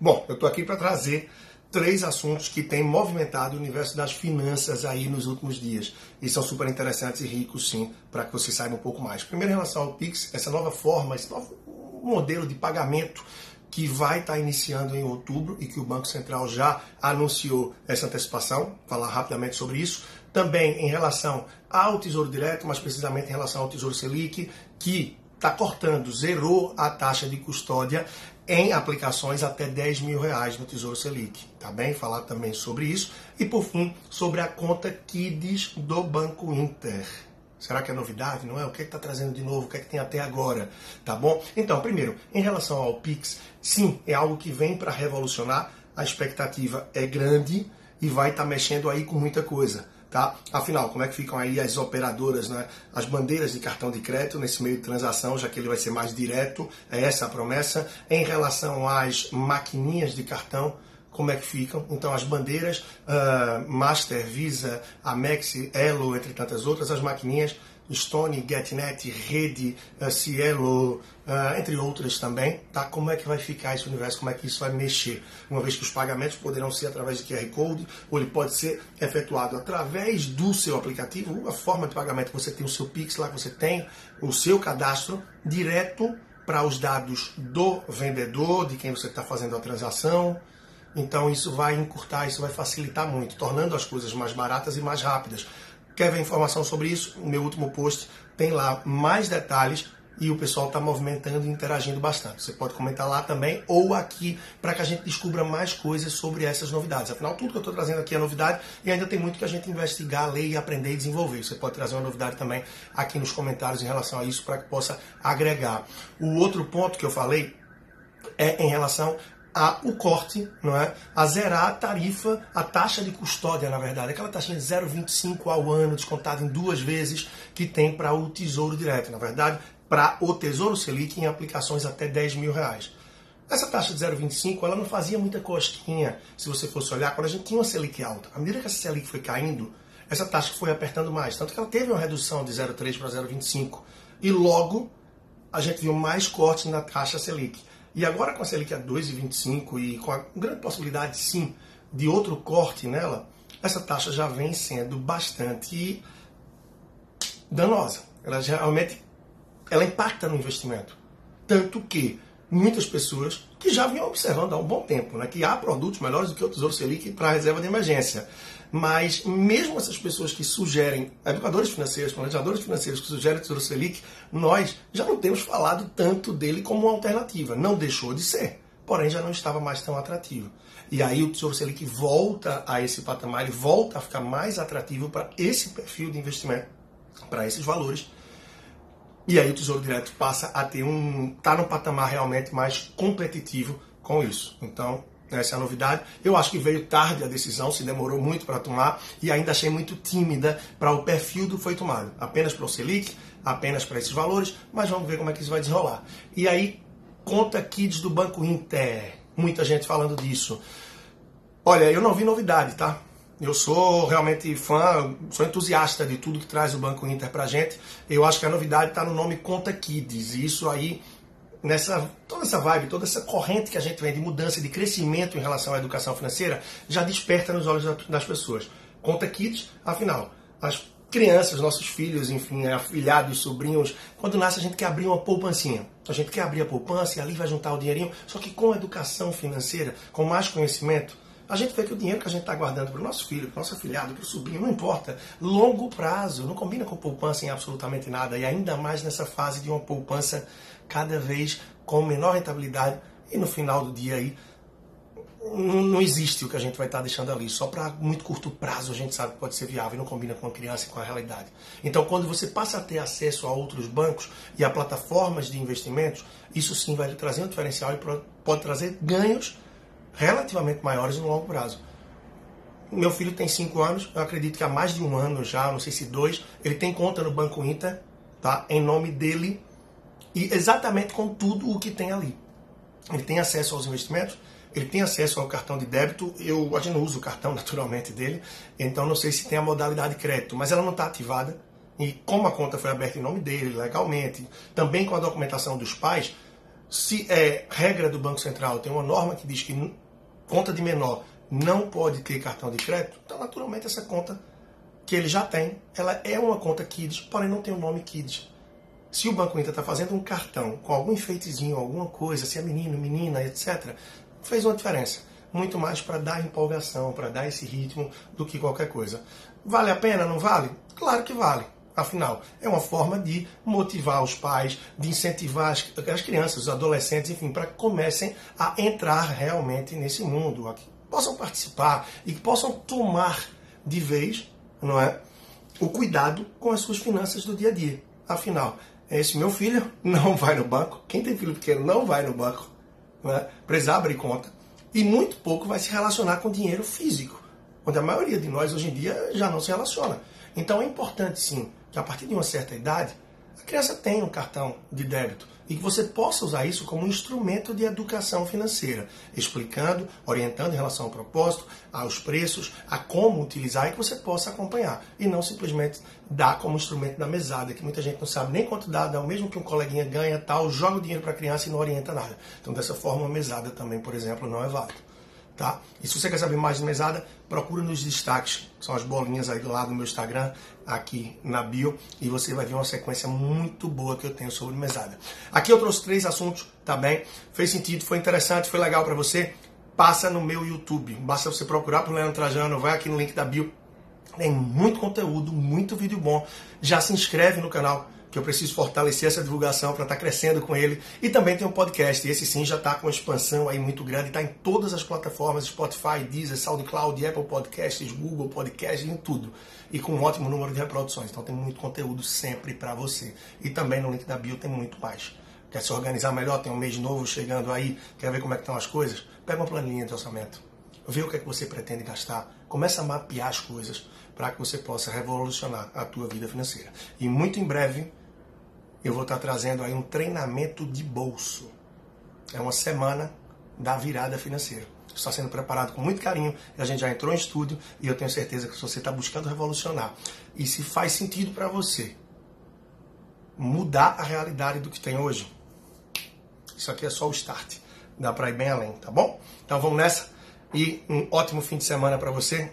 Bom, eu estou aqui para trazer três assuntos que têm movimentado o universo das finanças aí nos últimos dias. E são super interessantes e ricos, sim, para que você saiba um pouco mais. Primeiro, em relação ao Pix, essa nova forma, esse novo modelo de pagamento que vai estar tá iniciando em outubro e que o Banco Central já anunciou essa antecipação, falar rapidamente sobre isso. Também em relação ao Tesouro Direto, mais precisamente em relação ao Tesouro Selic, que está cortando, zerou a taxa de custódia em aplicações até 10 mil reais no Tesouro Selic. Tá bem? Falar também sobre isso. E por fim, sobre a conta Kids do Banco Inter. Será que é novidade? Não é? O que é está trazendo de novo? O que é que tem até agora? Tá bom? Então, primeiro, em relação ao Pix, sim, é algo que vem para revolucionar. A expectativa é grande e vai estar tá mexendo aí com muita coisa. Tá? Afinal, como é que ficam aí as operadoras, né? as bandeiras de cartão de crédito nesse meio de transação, já que ele vai ser mais direto, é essa a promessa. Em relação às maquininhas de cartão, como é que ficam. Então, as bandeiras uh, Master, Visa, Amex, Elo, entre tantas outras, as maquininhas Stone, GetNet, Rede, uh, Cielo, uh, entre outras também, tá? Como é que vai ficar esse universo, como é que isso vai mexer? Uma vez que os pagamentos poderão ser através de QR Code, ou ele pode ser efetuado através do seu aplicativo, uma forma de pagamento, você tem o seu Pix lá, você tem o seu cadastro direto para os dados do vendedor, de quem você está fazendo a transação, então isso vai encurtar, isso vai facilitar muito, tornando as coisas mais baratas e mais rápidas. Quer ver informação sobre isso? O meu último post tem lá mais detalhes e o pessoal está movimentando e interagindo bastante. Você pode comentar lá também ou aqui para que a gente descubra mais coisas sobre essas novidades. Afinal, tudo que eu estou trazendo aqui é novidade e ainda tem muito que a gente investigar, ler e aprender e desenvolver. Você pode trazer uma novidade também aqui nos comentários em relação a isso para que possa agregar. O outro ponto que eu falei é em relação a, o corte, não é? a zerar a tarifa, a taxa de custódia, na verdade, aquela taxa de 0,25 ao ano, descontada em duas vezes, que tem para o Tesouro Direto, na verdade, para o Tesouro Selic em aplicações até 10 mil reais. Essa taxa de 0,25 ela não fazia muita cosquinha, se você fosse olhar, quando a gente tinha uma Selic alta. À medida que essa Selic foi caindo, essa taxa foi apertando mais, tanto que ela teve uma redução de 0,3 para 0,25. E logo a gente viu mais cortes na taxa Selic. E agora com a Selic a 2,25 e com a grande possibilidade, sim, de outro corte nela, essa taxa já vem sendo bastante danosa. Ela realmente ela impacta no investimento. Tanto que muitas pessoas que já vinham observando há um bom tempo né, que há produtos melhores do que o Tesouro Selic para reserva de emergência. Mas mesmo essas pessoas que sugerem, educadores financeiros, planejadores financeiros que sugerem o Tesouro Selic, nós já não temos falado tanto dele como uma alternativa. Não deixou de ser, porém já não estava mais tão atrativo. E aí o Tesouro Selic volta a esse patamar, ele volta a ficar mais atrativo para esse perfil de investimento, para esses valores. E aí o Tesouro Direto passa a ter um. está num patamar realmente mais competitivo com isso. Então, essa é a novidade. Eu acho que veio tarde a decisão, se demorou muito para tomar e ainda achei muito tímida para o perfil do foi tomado. Apenas para o Selic, apenas para esses valores, mas vamos ver como é que isso vai desenrolar. E aí, conta Kids do Banco Inter. Muita gente falando disso. Olha, eu não vi novidade, tá? Eu sou realmente fã, sou entusiasta de tudo que traz o Banco Inter pra gente. Eu acho que a novidade está no nome Conta Kids. E isso aí nessa toda essa vibe, toda essa corrente que a gente vem de mudança, de crescimento em relação à educação financeira, já desperta nos olhos das pessoas. Conta Kids, afinal, as crianças, nossos filhos, enfim, afilhados, sobrinhos, quando nasce a gente quer abrir uma poupancinha. A gente quer abrir a poupança e ali vai juntar o dinheirinho, só que com educação financeira, com mais conhecimento, a gente vê que o dinheiro que a gente está guardando para o nosso filho, para o nosso afilhado, para o sobrinho, não importa. Longo prazo, não combina com poupança em absolutamente nada. E ainda mais nessa fase de uma poupança cada vez com menor rentabilidade. E no final do dia aí, não existe o que a gente vai estar tá deixando ali. Só para muito curto prazo a gente sabe que pode ser viável e não combina com a criança e com a realidade. Então, quando você passa a ter acesso a outros bancos e a plataformas de investimentos, isso sim vai lhe trazer um diferencial e pode trazer ganhos relativamente maiores no longo prazo. Meu filho tem 5 anos, eu acredito que há mais de um ano já, não sei se dois, ele tem conta no Banco Inter, tá? em nome dele, e exatamente com tudo o que tem ali. Ele tem acesso aos investimentos, ele tem acesso ao cartão de débito, eu, a gente não usa o cartão naturalmente dele, então não sei se tem a modalidade crédito, mas ela não está ativada, e como a conta foi aberta em nome dele, legalmente, também com a documentação dos pais, Se é regra do Banco Central, tem uma norma que diz que conta de menor não pode ter cartão de crédito, então naturalmente essa conta que ele já tem, ela é uma conta Kids, porém não tem o nome Kids. Se o Banco Inter está fazendo um cartão com algum enfeitezinho, alguma coisa, se é menino, menina, etc., fez uma diferença. Muito mais para dar empolgação, para dar esse ritmo do que qualquer coisa. Vale a pena, não vale? Claro que vale. Afinal, é uma forma de motivar os pais, de incentivar as, as crianças, os adolescentes, enfim, para que comecem a entrar realmente nesse mundo, que possam participar e que possam tomar de vez, não é, o cuidado com as suas finanças do dia a dia. Afinal, esse meu filho não vai no banco, quem tem filho pequeno não vai no banco, não é? precisa abrir conta e muito pouco vai se relacionar com dinheiro físico, onde a maioria de nós hoje em dia já não se relaciona. Então é importante sim que a partir de uma certa idade a criança tenha um cartão de débito e que você possa usar isso como um instrumento de educação financeira, explicando, orientando em relação ao propósito, aos preços, a como utilizar e que você possa acompanhar. E não simplesmente dar como instrumento da mesada, que muita gente não sabe nem quanto dá, dá o mesmo que um coleguinha ganha tal, joga o dinheiro para a criança e não orienta nada. Então, dessa forma, a mesada também, por exemplo, não é válido. Tá? E se você quer saber mais de mesada, procura nos destaques, que são as bolinhas aí do lado do meu Instagram, aqui na bio, e você vai ver uma sequência muito boa que eu tenho sobre mesada. Aqui eu trouxe três assuntos, tá bem? Fez sentido, foi interessante, foi legal para você? Passa no meu YouTube, basta você procurar por Leandro Trajano, vai aqui no link da bio, tem muito conteúdo, muito vídeo bom. Já se inscreve no canal que eu preciso fortalecer essa divulgação para estar tá crescendo com ele. E também tem um podcast, esse sim já está com uma expansão aí muito grande, está em todas as plataformas, Spotify, Deezer, SoundCloud, Apple Podcasts, Google Podcasts, em tudo. E com um ótimo número de reproduções. Então tem muito conteúdo sempre para você. E também no link da bio tem muito mais. Quer se organizar melhor? Tem um mês novo chegando aí, quer ver como é que estão as coisas? Pega uma planilha de orçamento. Vê o que é que você pretende gastar. Começa a mapear as coisas para que você possa revolucionar a tua vida financeira. E muito em breve eu vou estar trazendo aí um treinamento de bolso. É uma semana da virada financeira. Está sendo preparado com muito carinho. A gente já entrou em estúdio e eu tenho certeza que você está buscando revolucionar. E se faz sentido para você mudar a realidade do que tem hoje, isso aqui é só o start. Dá para ir bem além, tá bom? Então vamos nessa. E um ótimo fim de semana para você.